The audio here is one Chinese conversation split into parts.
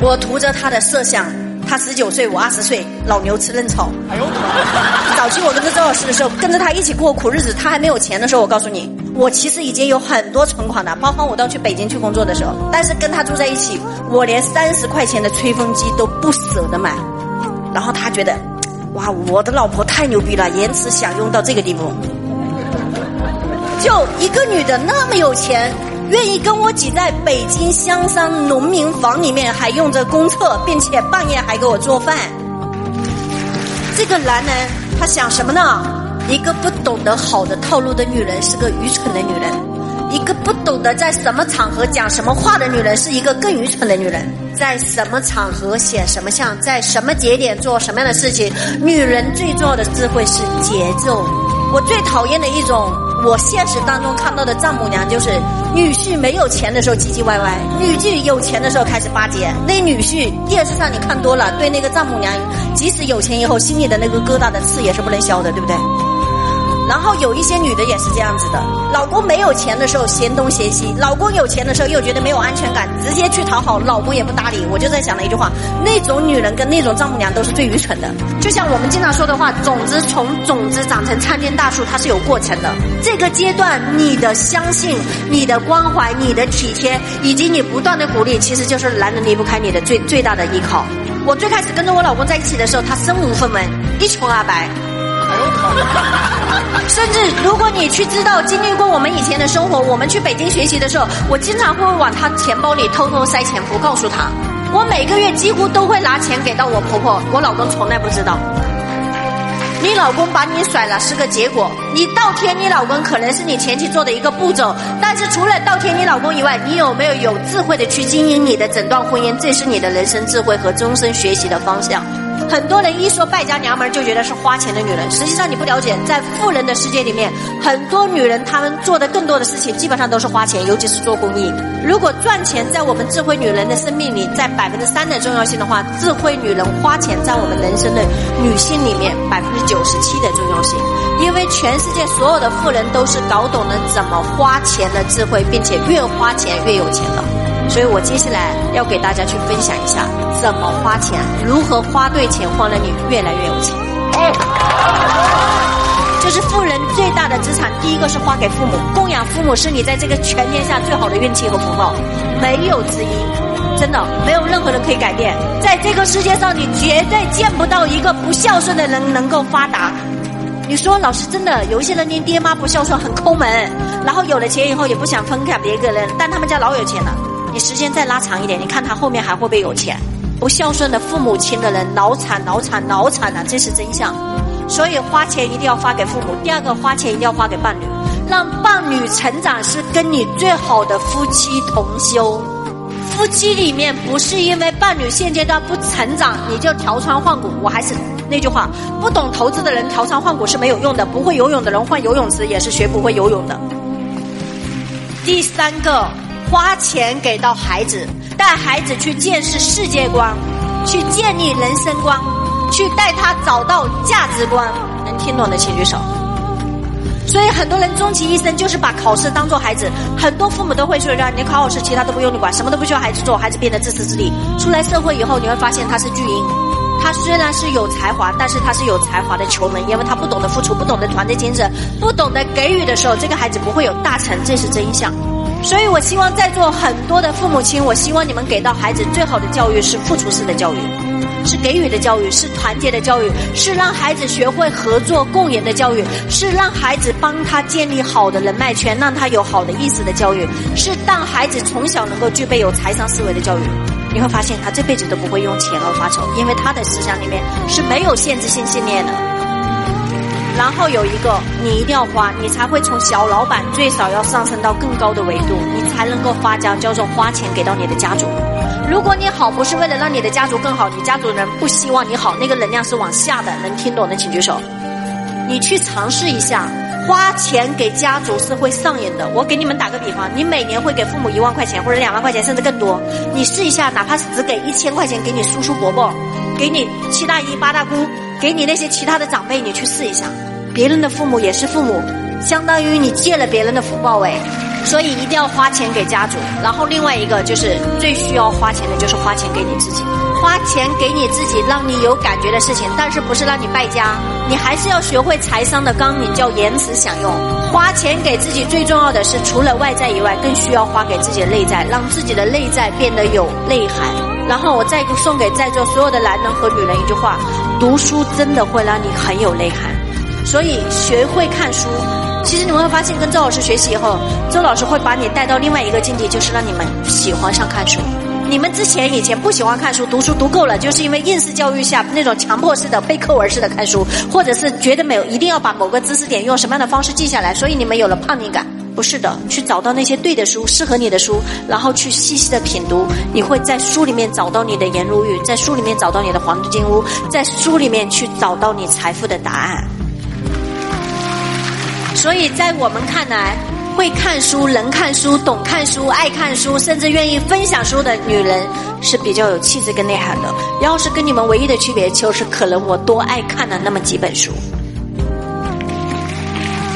我图着他的色相，他十九岁，我二十岁，老牛吃嫩草。哎呦，早期我跟着周老师的时候，跟着他一起过苦日子，他还没有钱的时候，我告诉你，我其实已经有很多存款的，包括我到去北京去工作的时候，但是跟他住在一起，我连三十块钱的吹风机都不舍得买，然后他觉得，哇，我的老婆太牛逼了，延迟享用到这个地步。就一个女的那么有钱，愿意跟我挤在北京香山农民房里面，还用着公厕，并且半夜还给我做饭。这个男人他想什么呢？一个不懂得好的套路的女人是个愚蠢的女人，一个不懂得在什么场合讲什么话的女人是一个更愚蠢的女人。在什么场合显什么相，在什么节点做什么样的事情，女人最重要的智慧是节奏。我最讨厌的一种。我现实当中看到的丈母娘就是女婿没有钱的时候唧唧歪歪，女婿有钱的时候开始巴结。那女婿电视上你看多了，对那个丈母娘，即使有钱以后，心里的那个疙瘩的刺也是不能消的，对不对？然后有一些女的也是这样子的，老公没有钱的时候嫌东嫌西，老公有钱的时候又觉得没有安全感，直接去讨好，老公也不搭理。我就在想了一句话：那种女人跟那种丈母娘都是最愚蠢的。就像我们经常说的话，种子从种子长成参天大树，它是有过程的。这个阶段，你的相信、你的关怀、你的体贴，以及你不断的鼓励，其实就是男人离不开你的最最大的依靠。我最开始跟着我老公在一起的时候，他身无分文，一穷二白。甚至，如果你去知道经历过我们以前的生活，我们去北京学习的时候，我经常会往他钱包里偷偷塞钱，不告诉他。我每个月几乎都会拿钱给到我婆婆，我老公从来不知道。你老公把你甩了是个结果，你倒贴你老公可能是你前期做的一个步骤，但是除了倒贴你老公以外，你有没有有智慧的去经营你的整段婚姻？这是你的人生智慧和终身学习的方向。很多人一说败家娘们儿就觉得是花钱的女人，实际上你不了解，在富人的世界里面，很多女人她们做的更多的事情基本上都是花钱，尤其是做公益。如果赚钱在我们智慧女人的生命里占百分之三的重要性的话，智慧女人花钱在我们人生的女性里面百分之九十七的重要性。因为全世界所有的富人都是搞懂了怎么花钱的智慧，并且越花钱越有钱的。所以我接下来要给大家去分享一下怎么花钱，如何花对钱，换了你越来越有钱。就是富人最大的资产，第一个是花给父母，供养父母是你在这个全天下最好的运气和福报，没有之一，真的没有任何人可以改变。在这个世界上，你绝对见不到一个不孝顺的人能够发达。你说老师真的有一些人连爹妈不孝顺很抠门，然后有了钱以后也不想分给别个人，但他们家老有钱了。你时间再拉长一点，你看他后面还会不会有钱？不孝顺的父母亲的人，脑残、脑残、脑残的，这是真相。所以花钱一定要花给父母。第二个，花钱一定要花给伴侣，让伴侣成长是跟你最好的夫妻同修。夫妻里面不是因为伴侣现阶段不成长，你就调仓换股。我还是那句话，不懂投资的人调仓换股是没有用的，不会游泳的人换游泳池也是学不会游泳的。第三个。花钱给到孩子，带孩子去见识世界观，去建立人生观，去带他找到价值观。能听懂的请举手。所以很多人终其一生就是把考试当做孩子，很多父母都会说：“让你考好试，其他都不用你管，什么都不需要孩子做，孩子变得自私自利。”出来社会以后，你会发现他是巨婴。他虽然是有才华，但是他是有才华的穷人，因为他不懂得付出，不懂得团队精神，不懂得给予的时候，这个孩子不会有大成，这是真相。所以，我希望在座很多的父母亲，我希望你们给到孩子最好的教育是付出式的教育，是给予的教育，是团结的教育，是让孩子学会合作共赢的教育，是让孩子帮他建立好的人脉圈，让他有好的意识的教育，是让孩子从小能够具备有财商思维的教育。你会发现，他这辈子都不会用钱而发愁，因为他的思想里面是没有限制性信念的。然后有一个，你一定要花，你才会从小老板最少要上升到更高的维度，你才能够发家，叫做花钱给到你的家族。如果你好不是为了让你的家族更好，你家族人不希望你好，那个能量是往下的。能听懂的请举手。你去尝试一下，花钱给家族是会上瘾的。我给你们打个比方，你每年会给父母一万块钱或者两万块钱，甚至更多。你试一下，哪怕是只给一千块钱给你叔叔伯伯，给你七大姨八大姑。给你那些其他的长辈，你去试一下，别人的父母也是父母，相当于你借了别人的福报哎。所以一定要花钱给家族，然后另外一个就是最需要花钱的就是花钱给你自己，花钱给你自己，让你有感觉的事情，但是不是让你败家，你还是要学会财商的纲领，叫延迟享用。花钱给自己最重要的是，除了外在以外，更需要花给自己的内在，让自己的内在变得有内涵。然后我再送给在座所有的男人和女人一句话：读书真的会让你很有内涵，所以学会看书。其实你会发现，跟周老师学习以后，周老师会把你带到另外一个境界，就是让你们喜欢上看书。你们之前以前不喜欢看书，读书读够了，就是因为应试教育下那种强迫式的背课文式的看书，或者是觉得没有一定要把某个知识点用什么样的方式记下来，所以你们有了叛逆感。不是的，去找到那些对的书，适合你的书，然后去细细的品读，你会在书里面找到你的颜如玉，在书里面找到你的黄金屋，在书里面去找到你财富的答案。所以在我们看来，会看书、能看书、懂看书、爱看书，甚至愿意分享书的女人，是比较有气质跟内涵的。要是跟你们唯一的区别，就是可能我多爱看了那么几本书。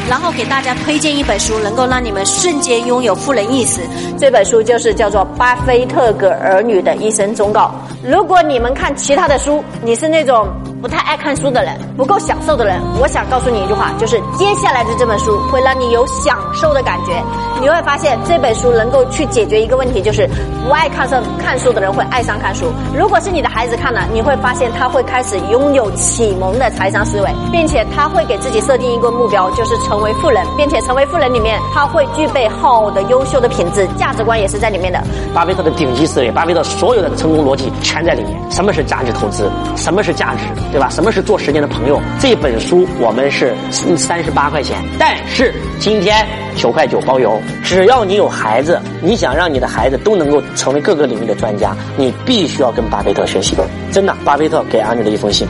然后给大家推荐一本书，能够让你们瞬间拥有富人意识。这本书就是叫做《巴菲特给儿女的一生忠告》。如果你们看其他的书，你是那种。不太爱看书的人，不够享受的人，我想告诉你一句话，就是接下来的这本书会让你有享受的感觉。你会发现这本书能够去解决一个问题，就是不爱看上看书的人会爱上看书。如果是你的孩子看了，你会发现他会开始拥有启蒙的财商思维，并且他会给自己设定一个目标，就是成为富人，并且成为富人里面他会具备好的优秀的品质，价值观也是在里面的。巴菲特的顶级思维，巴菲特所有的成功逻辑全在里面。什么是价值投资？什么是价值？对吧？什么是做时间的朋友？这本书我们是三十八块钱，但是今天九块九包邮。只要你有孩子，你想让你的孩子都能够成为各个领域的专家，你必须要跟巴菲特学习。真的，巴菲特给安妮的一封信。